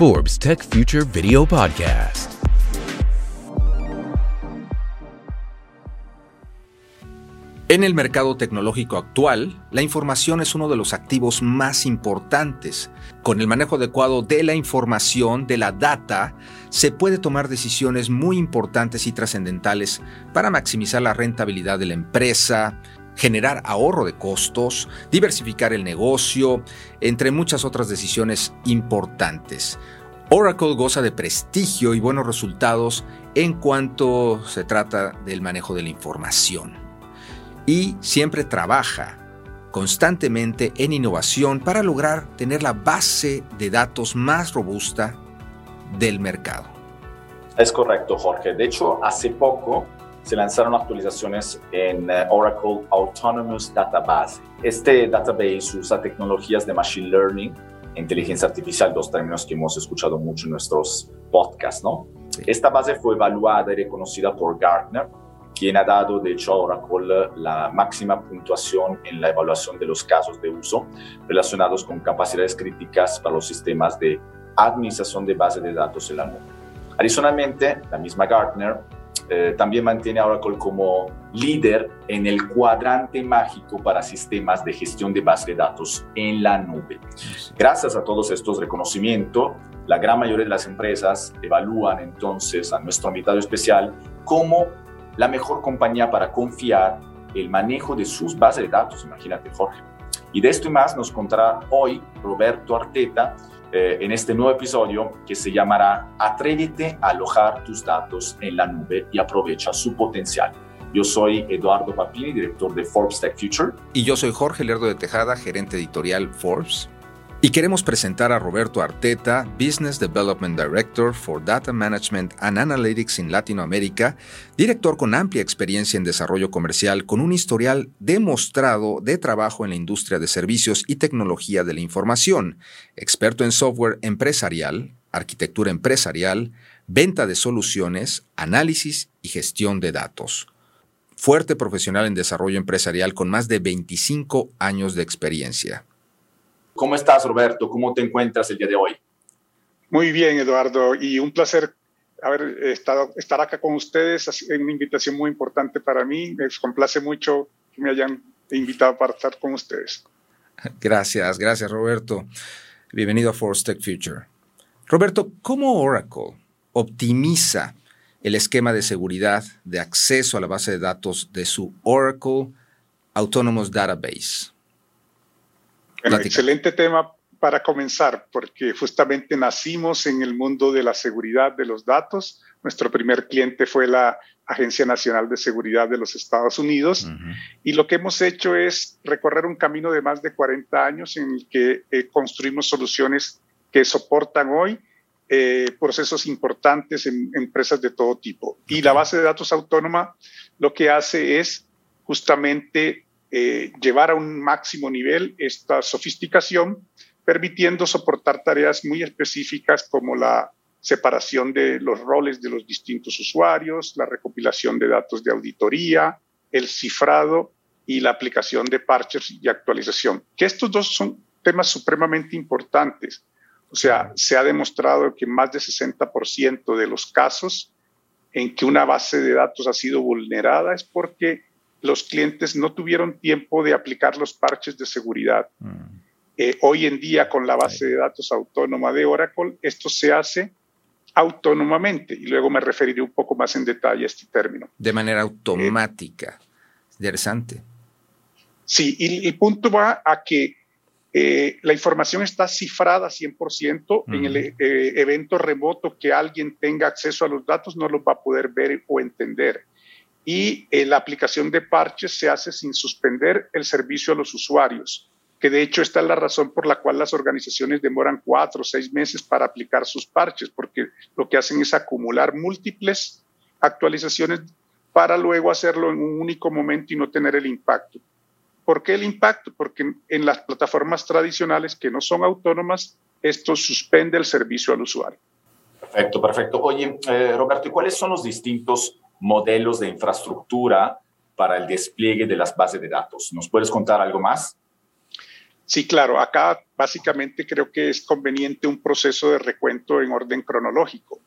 Forbes Tech Future Video Podcast. En el mercado tecnológico actual, la información es uno de los activos más importantes. Con el manejo adecuado de la información, de la data, se puede tomar decisiones muy importantes y trascendentales para maximizar la rentabilidad de la empresa, generar ahorro de costos, diversificar el negocio, entre muchas otras decisiones importantes. Oracle goza de prestigio y buenos resultados en cuanto se trata del manejo de la información. Y siempre trabaja constantemente en innovación para lograr tener la base de datos más robusta del mercado. Es correcto, Jorge. De hecho, hace poco se lanzaron actualizaciones en eh, Oracle Autonomous Database. Este database usa tecnologías de Machine Learning, inteligencia artificial, dos términos que hemos escuchado mucho en nuestros podcasts, ¿no? Esta base fue evaluada y reconocida por Gartner, quien ha dado, de hecho, a Oracle la máxima puntuación en la evaluación de los casos de uso relacionados con capacidades críticas para los sistemas de administración de bases de datos en la nube. Adicionalmente, la misma Gartner eh, también mantiene a Oracle como líder en el cuadrante mágico para sistemas de gestión de base de datos en la nube. Gracias a todos estos reconocimientos, la gran mayoría de las empresas evalúan entonces a nuestro invitado especial como la mejor compañía para confiar el manejo de sus bases de datos, imagínate Jorge. Y de esto y más nos contará hoy Roberto Arteta, eh, en este nuevo episodio que se llamará Atrévete a alojar tus datos en la nube y aprovecha su potencial. Yo soy Eduardo Papini, director de Forbes Tech Future. Y yo soy Jorge Lerdo de Tejada, gerente editorial Forbes. Y queremos presentar a Roberto Arteta, Business Development Director for Data Management and Analytics in Latinoamérica, director con amplia experiencia en desarrollo comercial, con un historial demostrado de trabajo en la industria de servicios y tecnología de la información, experto en software empresarial, arquitectura empresarial, venta de soluciones, análisis y gestión de datos. Fuerte profesional en desarrollo empresarial con más de 25 años de experiencia. ¿Cómo estás, Roberto? ¿Cómo te encuentras el día de hoy? Muy bien, Eduardo, y un placer haber estado, estar acá con ustedes. Es una invitación muy importante para mí. Me complace mucho que me hayan invitado para estar con ustedes. Gracias, gracias, Roberto. Bienvenido a Force Tech Future. Roberto, ¿cómo Oracle optimiza el esquema de seguridad de acceso a la base de datos de su Oracle Autonomous Database? Excelente tema para comenzar, porque justamente nacimos en el mundo de la seguridad de los datos. Nuestro primer cliente fue la Agencia Nacional de Seguridad de los Estados Unidos. Y lo que hemos hecho es recorrer un camino de más de 40 años en el que eh, construimos soluciones que soportan hoy eh, procesos importantes en empresas de todo tipo. Y la base de datos autónoma lo que hace es justamente eh, llevar a un máximo nivel esta sofisticación, permitiendo soportar tareas muy específicas como la separación de los roles de los distintos usuarios, la recopilación de datos de auditoría, el cifrado y la aplicación de parches y actualización. Que estos dos son temas supremamente importantes. O sea, se ha demostrado que más del 60% de los casos en que una base de datos ha sido vulnerada es porque los clientes no tuvieron tiempo de aplicar los parches de seguridad. Mm. Eh, hoy en día, con la base de datos autónoma de Oracle, esto se hace autónomamente y luego me referiré un poco más en detalle a este término. De manera automática. Interesante. Sí, y el punto va a que eh, la información está cifrada 100%. En el eh, evento remoto que alguien tenga acceso a los datos no los va a poder ver o entender y eh, la aplicación de parches se hace sin suspender el servicio a los usuarios, que de hecho esta es la razón por la cual las organizaciones demoran cuatro o seis meses para aplicar sus parches, porque lo que hacen es acumular múltiples actualizaciones para luego hacerlo en un único momento y no tener el impacto. ¿Por qué el impacto? Porque en las plataformas tradicionales que no son autónomas, esto suspende el servicio al usuario. Perfecto, perfecto. Oye, eh, Roberto, ¿y cuáles son los distintos modelos de infraestructura para el despliegue de las bases de datos. ¿Nos puedes contar algo más? Sí, claro. Acá básicamente creo que es conveniente un proceso de recuento en orden cronológico.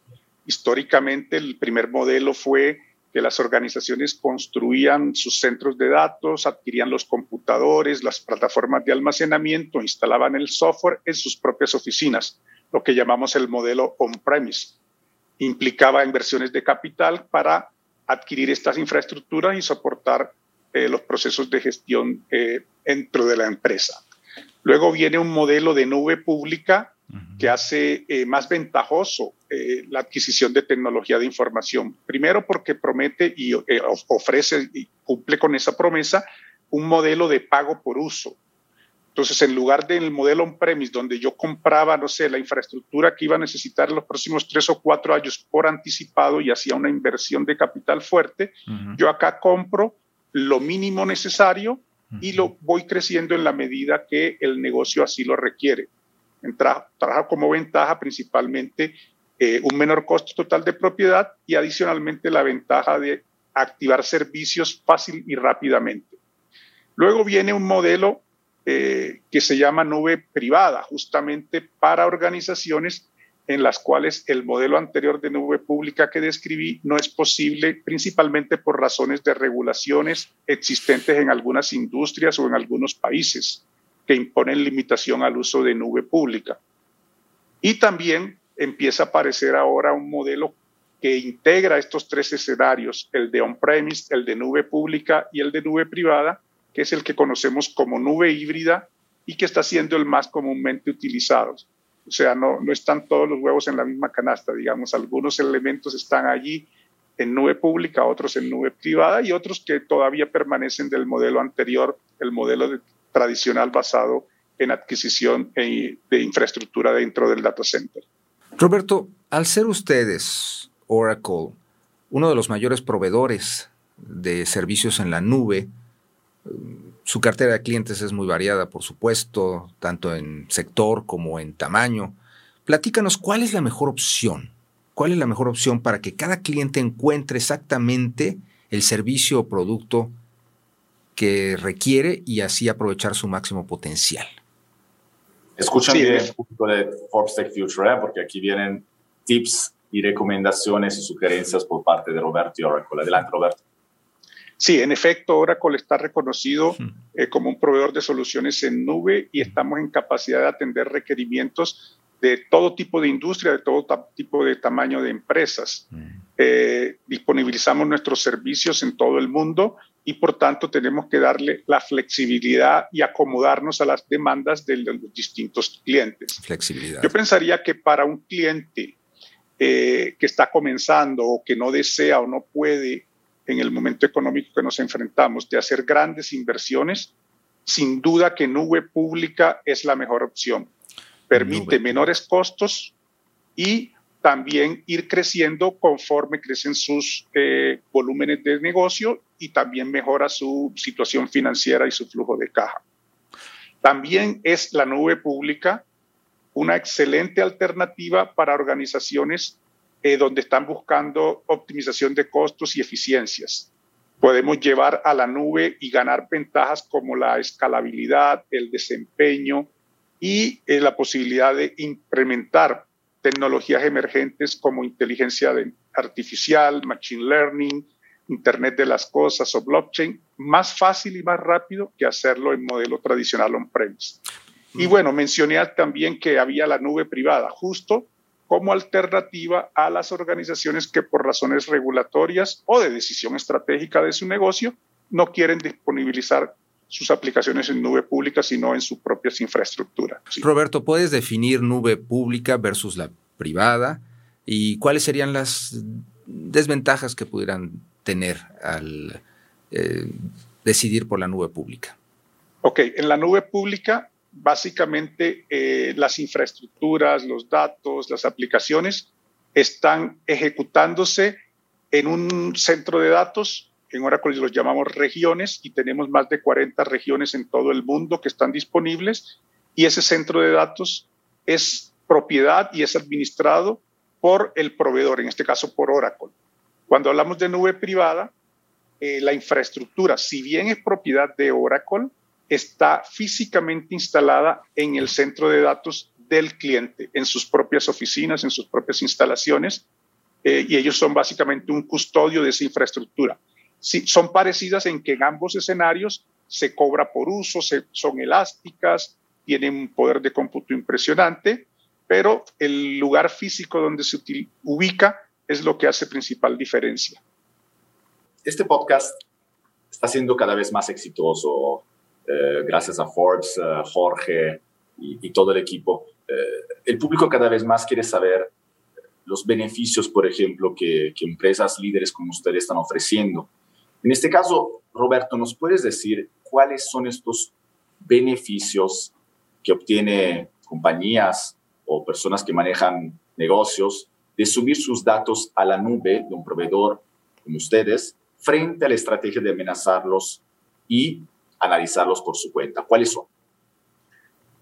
Históricamente el primer modelo fue que las organizaciones construían sus centros de datos, adquirían los computadores, las plataformas de almacenamiento, instalaban el software en sus propias oficinas, lo que llamamos el modelo on-premise. Implicaba inversiones de capital para adquirir estas infraestructuras y soportar eh, los procesos de gestión eh, dentro de la empresa. Luego viene un modelo de nube pública que hace eh, más ventajoso la adquisición de tecnología de información. Primero porque promete y ofrece y cumple con esa promesa un modelo de pago por uso. Entonces, en lugar del modelo on-premise, donde yo compraba, no sé, la infraestructura que iba a necesitar en los próximos tres o cuatro años por anticipado y hacía una inversión de capital fuerte, yo acá compro lo mínimo necesario y lo voy creciendo en la medida que el negocio así lo requiere. trabaja como ventaja principalmente eh, un menor costo total de propiedad y adicionalmente la ventaja de activar servicios fácil y rápidamente. Luego viene un modelo eh, que se llama nube privada, justamente para organizaciones en las cuales el modelo anterior de nube pública que describí no es posible, principalmente por razones de regulaciones existentes en algunas industrias o en algunos países que imponen limitación al uso de nube pública. Y también empieza a aparecer ahora un modelo que integra estos tres escenarios, el de on-premise, el de nube pública y el de nube privada, que es el que conocemos como nube híbrida y que está siendo el más comúnmente utilizado. O sea, no, no están todos los huevos en la misma canasta, digamos, algunos elementos están allí en nube pública, otros en nube privada y otros que todavía permanecen del modelo anterior, el modelo tradicional basado en adquisición de infraestructura dentro del data center. Roberto, al ser ustedes, Oracle, uno de los mayores proveedores de servicios en la nube, su cartera de clientes es muy variada, por supuesto, tanto en sector como en tamaño. Platícanos cuál es la mejor opción. ¿Cuál es la mejor opción para que cada cliente encuentre exactamente el servicio o producto que requiere y así aprovechar su máximo potencial? Escuchan bien el punto de Forbes Tech Future, ¿eh? porque aquí vienen tips y recomendaciones y sugerencias por parte de Roberto y Oracle. Adelante, Roberto. Sí, en efecto, Oracle está reconocido eh, como un proveedor de soluciones en nube y estamos en capacidad de atender requerimientos de todo tipo de industria, de todo tipo de tamaño de empresas. Eh, disponibilizamos nuestros servicios en todo el mundo y por tanto tenemos que darle la flexibilidad y acomodarnos a las demandas de los distintos clientes. Flexibilidad. Yo pensaría que para un cliente eh, que está comenzando o que no desea o no puede en el momento económico que nos enfrentamos de hacer grandes inversiones, sin duda que nube pública es la mejor opción. Permite menores costos y también ir creciendo conforme crecen sus eh, volúmenes de negocio y también mejora su situación financiera y su flujo de caja. También es la nube pública una excelente alternativa para organizaciones eh, donde están buscando optimización de costos y eficiencias. Podemos llevar a la nube y ganar ventajas como la escalabilidad, el desempeño y eh, la posibilidad de implementar tecnologías emergentes como inteligencia artificial, machine learning, Internet de las Cosas o blockchain, más fácil y más rápido que hacerlo en modelo tradicional on-premise. Y bueno, mencioné también que había la nube privada, justo como alternativa a las organizaciones que por razones regulatorias o de decisión estratégica de su negocio no quieren disponibilizar sus aplicaciones en nube pública, sino en sus propias infraestructuras. Roberto, ¿puedes definir nube pública versus la privada? ¿Y cuáles serían las desventajas que pudieran tener al eh, decidir por la nube pública? Ok, en la nube pública básicamente eh, las infraestructuras, los datos, las aplicaciones están ejecutándose en un centro de datos. En Oracle los llamamos regiones y tenemos más de 40 regiones en todo el mundo que están disponibles y ese centro de datos es propiedad y es administrado por el proveedor, en este caso por Oracle. Cuando hablamos de nube privada, eh, la infraestructura, si bien es propiedad de Oracle, está físicamente instalada en el centro de datos del cliente, en sus propias oficinas, en sus propias instalaciones, eh, y ellos son básicamente un custodio de esa infraestructura. Sí, son parecidas en que en ambos escenarios se cobra por uso, son elásticas, tienen un poder de cómputo impresionante, pero el lugar físico donde se ubica es lo que hace principal diferencia. Este podcast está siendo cada vez más exitoso eh, gracias a Forbes, eh, Jorge y, todo el equipo. Eh, el público cada vez más quiere saber los beneficios, por ejemplo, que, que empresas líderes como ustedes están ofreciendo. En este caso, Roberto, ¿nos puedes decir cuáles son estos beneficios que obtiene compañías o personas que manejan negocios de subir sus datos a la nube de un proveedor como ustedes frente a la estrategia de amenazarlos y analizarlos por su cuenta? ¿Cuáles son?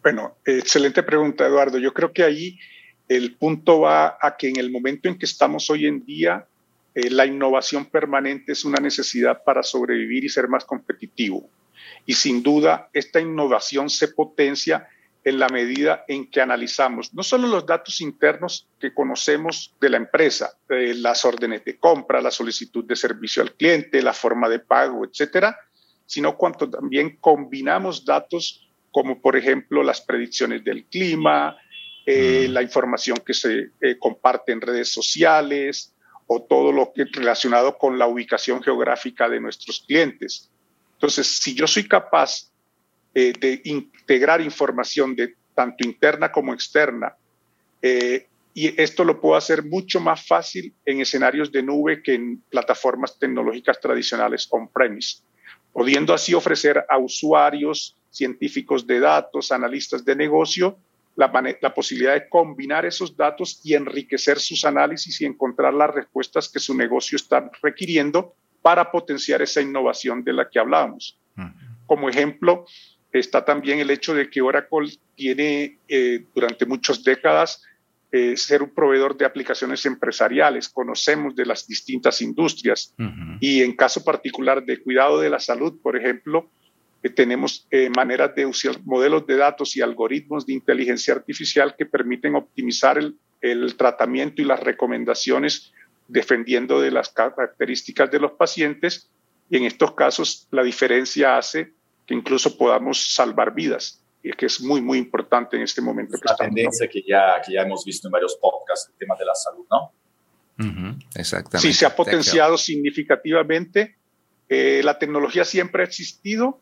Bueno, excelente pregunta, Eduardo. Yo creo que ahí el punto va a que en el momento en que estamos hoy en día, eh, la innovación permanente es una necesidad para sobrevivir y ser más competitivo. Y sin duda, esta innovación se potencia en la medida en que analizamos no solo los datos internos que conocemos de la empresa, eh, las órdenes de compra, la solicitud de servicio al cliente, la forma de pago, etcétera, sino cuanto también combinamos datos como por ejemplo las predicciones del clima, eh, mm. la información que se eh, comparte en redes sociales o todo lo que relacionado con la ubicación geográfica de nuestros clientes. Entonces, si yo soy capaz eh, de integrar información de tanto interna como externa. Y esto lo puedo hacer mucho más fácil en escenarios de nube que en plataformas tecnológicas tradicionales on-premise, pudiendo así ofrecer a usuarios, científicos de datos, analistas de negocio, la, la, posibilidad de combinar esos datos y enriquecer sus análisis y encontrar las respuestas que su negocio está requiriendo para potenciar esa innovación de la que hablábamos. Como ejemplo, está también el hecho de que Oracle tiene eh, durante muchas décadas eh, ser un proveedor de aplicaciones empresariales, conocemos de las distintas industrias. Y en caso particular de cuidado de la salud, por ejemplo, eh, tenemos maneras de usar modelos de datos y algoritmos de inteligencia artificial que permiten optimizar el, el tratamiento y las recomendaciones defendiendo de las características de los pacientes. Y en estos casos la diferencia hace incluso podamos salvar vidas, que es muy, muy importante en este momento. Es una tendencia que ya, que ya hemos visto en varios podcasts, el tema de la salud, ¿no? exactamente. Sí, se ha potenciado significativamente. Eh, la tecnología siempre ha existido,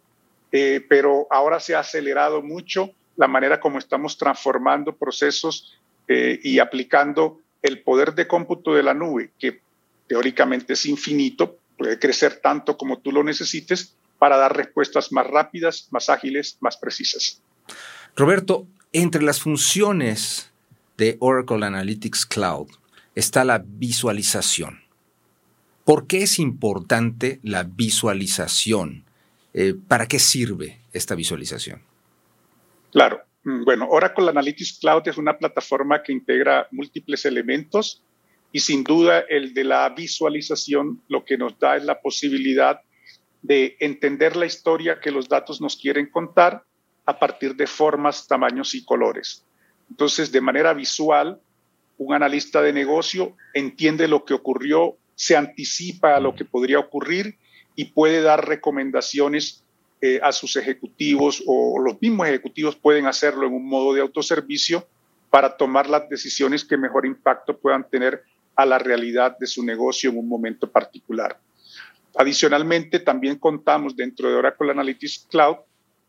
eh, pero ahora se ha acelerado mucho la manera como estamos transformando procesos eh, y aplicando el poder de cómputo de la nube, que teóricamente es infinito, puede crecer tanto como tú lo necesites, para dar respuestas más rápidas, más ágiles, más precisas. Roberto, entre las funciones de Oracle Analytics Cloud está la visualización. ¿Por qué es importante la visualización? Eh, ¿Para qué sirve esta visualización? Claro. Mm, bueno, Oracle Analytics Cloud es una plataforma que integra múltiples elementos y sin duda el de la visualización lo que nos da es la posibilidad de entender la historia que los datos nos quieren contar a partir de formas, tamaños y colores. Entonces, de manera visual, un analista de negocio entiende lo que ocurrió, se anticipa a lo que podría ocurrir y puede dar recomendaciones eh, a sus ejecutivos o los mismos ejecutivos pueden hacerlo en un modo de autoservicio para tomar las decisiones que mejor impacto puedan tener a la realidad de su negocio en un momento particular. Adicionalmente, también contamos dentro de Oracle Analytics Cloud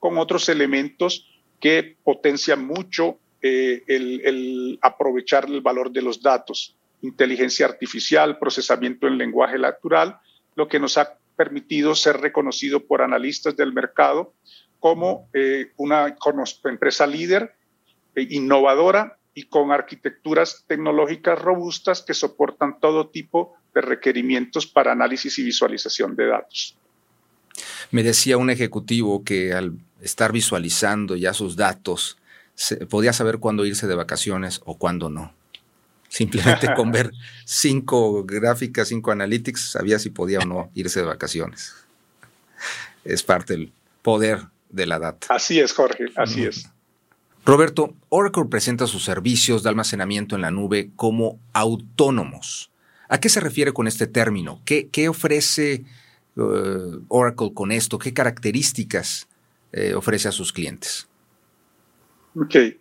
con otros elementos que potencian mucho eh, el, aprovechar el valor de los datos. Inteligencia artificial, procesamiento en lenguaje natural, lo que nos ha permitido ser reconocido por analistas del mercado como eh, una empresa líder, eh, innovadora y con arquitecturas tecnológicas robustas que soportan todo tipo de requerimientos para análisis y visualización de datos. Me decía un ejecutivo que al estar visualizando ya sus datos, podía saber cuándo irse de vacaciones o cuándo no. Simplemente con ver cinco gráficas, cinco analytics, sabía si podía o no irse de vacaciones. Es parte del poder de la data. Así es, Jorge, así es. Roberto, Oracle presenta sus servicios de almacenamiento en la nube como autónomos. ¿A qué se refiere con este término? ¿Qué, ofrece uh, Oracle con esto? ¿Qué características eh, ofrece a sus clientes? Ok, eh,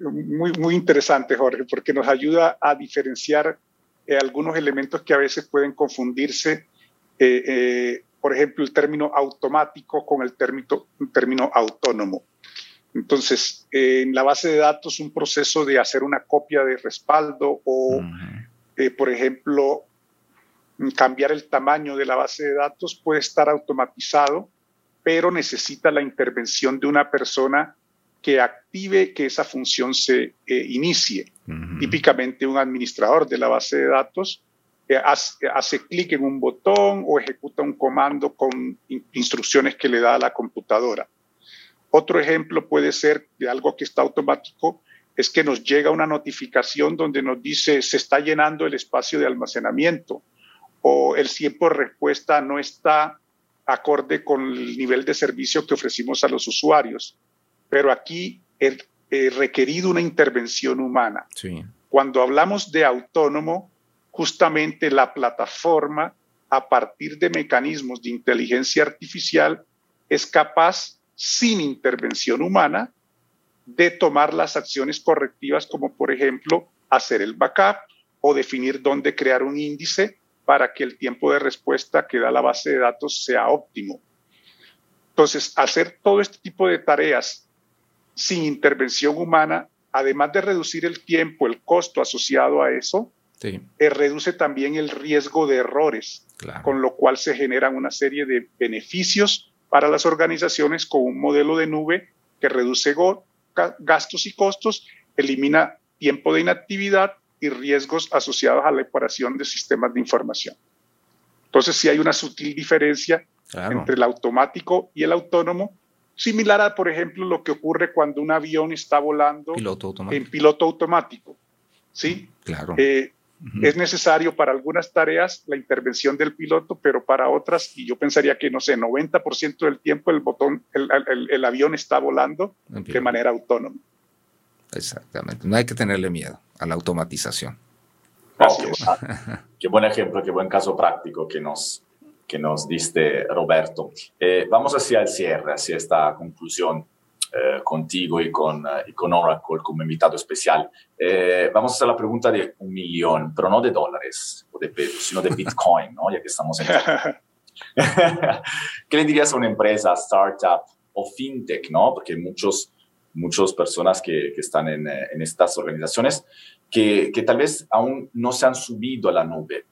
muy, muy interesante, Jorge, porque nos ayuda a diferenciar eh, algunos elementos que a veces pueden confundirse. por ejemplo, el término automático con el término, el término autónomo. Entonces, en la base de datos, un proceso de hacer una copia de respaldo o, por ejemplo, cambiar el tamaño de la base de datos puede estar automatizado pero necesita la intervención de una persona que active que esa función se eh, inicie. Típicamente un administrador de la base de datos eh, hace, clic en un botón o ejecuta un comando con instrucciones que le da a la computadora. Otro ejemplo puede ser de algo que está automático, es que nos llega una notificación donde nos dice se está llenando el espacio de almacenamiento o el tiempo de respuesta no está acorde con el nivel de servicio que ofrecimos a los usuarios. Pero aquí he, requerido una intervención humana. Cuando hablamos de autónomo, justamente la plataforma, a partir de mecanismos de inteligencia artificial, es capaz, sin intervención humana, de tomar las acciones correctivas, como por ejemplo hacer el backup o definir dónde crear un índice para que el tiempo de respuesta que da la base de datos sea óptimo. Entonces, hacer todo este tipo de tareas sin intervención humana, además de reducir el tiempo, el costo asociado a eso, eh, reduce también el riesgo de errores, con lo cual se generan una serie de beneficios para las organizaciones con un modelo de nube que reduce gastos y costos, elimina tiempo de inactividad y riesgos asociados a la operación de sistemas de información. Entonces, sí hay una sutil diferencia entre el automático y el autónomo, similar a, por ejemplo, lo que ocurre cuando un avión está volando en piloto automático. ¿Sí? Claro. Eh, es necesario para algunas tareas la intervención del piloto, pero para otras, y yo pensaría que, no sé, 90% del tiempo el botón, el avión está volando de manera autónoma. Exactamente. No hay que tenerle miedo a la automatización. qué buen ejemplo, qué buen caso práctico que nos, que nos diste, Roberto. Eh, vamos hacia el cierre, hacia esta conclusión eh, contigo y con, eh, y con Oracle como invitado especial. vamos a hacer la pregunta de un millón, pero no de dólares o de pesos, sino de Bitcoin, ¿no? ya que estamos en... ¿Qué le dirías a una empresa, startup o fintech, ¿no? Porque muchos muchas personas que, que están en, eh, en, estas organizaciones que, que, tal vez aún no se han subido a la nube.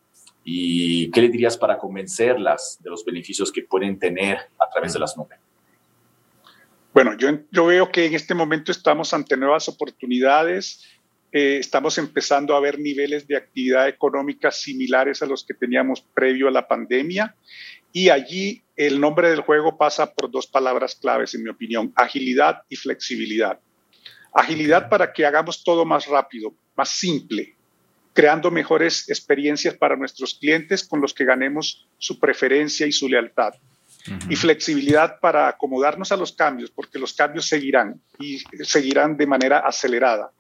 ¿Y qué le dirías para convencerlas de los beneficios que pueden tener a través de las nubes? Bueno, yo, yo veo que en este momento estamos ante nuevas oportunidades. Eh, estamos empezando a ver niveles de actividad económica similares a los que teníamos previo a la pandemia y allí el nombre del juego pasa por dos palabras claves, en mi opinión, agilidad y flexibilidad. Agilidad para que hagamos todo más rápido, más simple, creando mejores experiencias para nuestros clientes con los que ganemos su preferencia y su lealtad. Y flexibilidad para acomodarnos a los cambios, porque los cambios seguirán y seguirán de manera acelerada.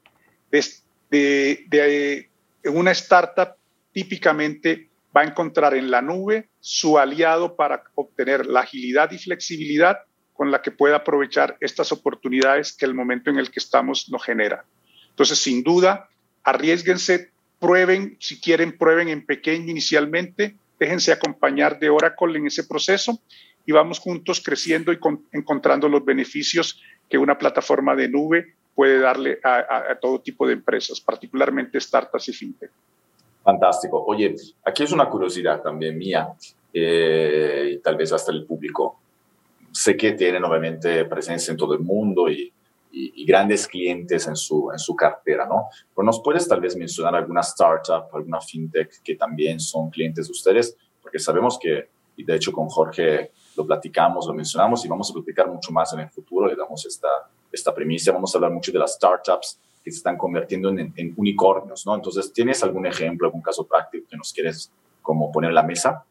de, en una startup, típicamente va a encontrar en la nube su aliado para obtener la agilidad y flexibilidad con la que pueda aprovechar estas oportunidades que el momento en el que estamos nos genera. Entonces, sin duda, arriesguense, prueben, si quieren, prueben en pequeño inicialmente, déjense acompañar de Oracle en ese proceso y vamos juntos creciendo y encontrando los beneficios que una plataforma de nube puede darle a, a todo tipo de empresas, particularmente startups y fintech. Fantástico. Oye, aquí es una curiosidad también mía eh, y tal vez hasta el público. Sé que tienen obviamente presencia en todo el mundo y, grandes clientes en su, en su cartera, ¿no? Pero nos puedes tal vez mencionar alguna startup, alguna fintech que también son clientes de ustedes, porque sabemos que, y de hecho con Jorge lo platicamos, lo mencionamos y vamos a platicar mucho más en el futuro, le damos esta, esta premisa, vamos a hablar mucho de las startups que se están convirtiendo en, unicornios, ¿no? Entonces, ¿tienes algún ejemplo, algún caso práctico que nos quieres como poner en la mesa?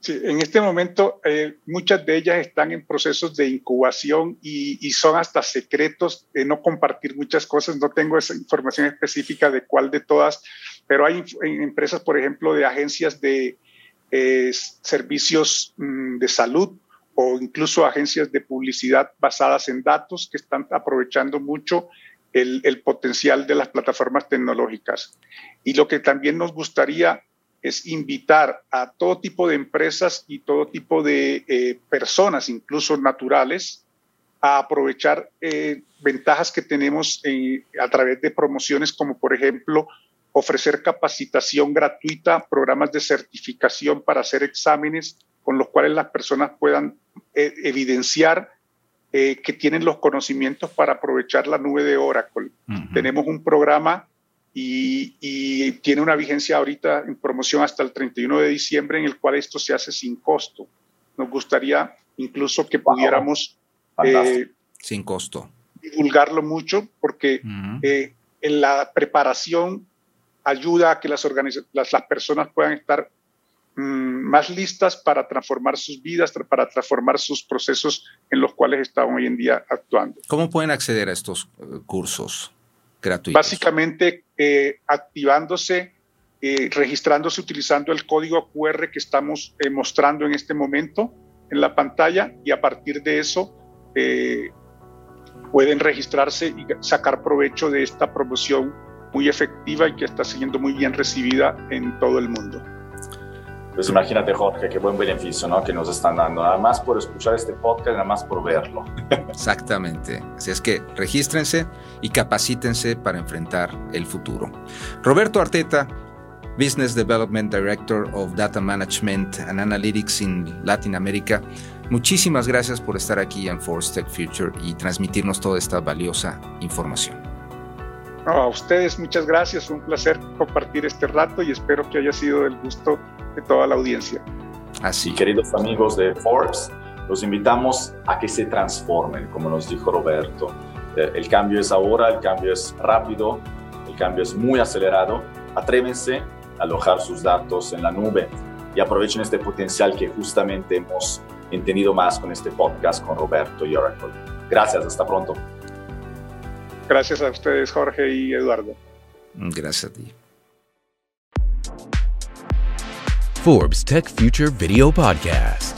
Sí, en este momento eh, muchas de ellas están en procesos de incubación y, son hasta secretos de no compartir muchas cosas. No tengo esa información específica de cuál de todas, pero hay empresas, por ejemplo, de agencias de eh, servicios mm, de salud o incluso agencias de publicidad basadas en datos que están aprovechando mucho el, potencial de las plataformas tecnológicas. Y lo que también nos gustaría es invitar a todo tipo de empresas y todo tipo de eh, personas, incluso naturales, a aprovechar eh, ventajas que tenemos eh, a través de promociones como por ejemplo ofrecer capacitación gratuita, programas de certificación para hacer exámenes con los cuales las personas puedan evidenciar que tienen los conocimientos para aprovechar la nube de Oracle. Tenemos un programa y, tiene una vigencia ahorita en promoción hasta el 31 de diciembre en el cual esto se hace sin costo. Nos gustaría incluso que pudiéramos... Eh, sin costo. Divulgarlo mucho porque eh, en la preparación ayuda a que las, las, las personas puedan estar más listas para transformar sus vidas, para transformar sus procesos en los cuales están hoy en día actuando. ¿Cómo pueden acceder a estos eh, cursos? Básicamente eh, activándose, eh, registrándose utilizando el código QR que estamos eh, mostrando en este momento en la pantalla y a partir de eso pueden registrarse y sacar provecho de esta promoción muy efectiva y que está siendo muy bien recibida en todo el mundo. Pues imagínate, Jorge, qué buen beneficio ¿no? que nos están dando, nada más por escuchar este podcast, nada más por verlo. Exactamente. Así es que regístrense y capacítense para enfrentar el futuro. Roberto Arteta, Business Development Director of Data Management and Analytics in Latin America. Muchísimas gracias por estar aquí en Force Tech Future y transmitirnos toda esta valiosa información. A ustedes muchas gracias, fue un placer compartir este rato y espero que haya sido del gusto toda la audiencia. Así. queridos amigos de Forbes, los invitamos a que se transformen, como nos dijo Roberto. Eh, el cambio es ahora, el cambio es rápido, el cambio es muy acelerado. Atrévense a alojar sus datos en la nube y aprovechen este potencial que justamente hemos entendido más con este podcast con Roberto y Oracle. Gracias, hasta pronto. Gracias a ustedes, Jorge y Eduardo. Gracias a ti. Forbes Tech Future Video Podcast.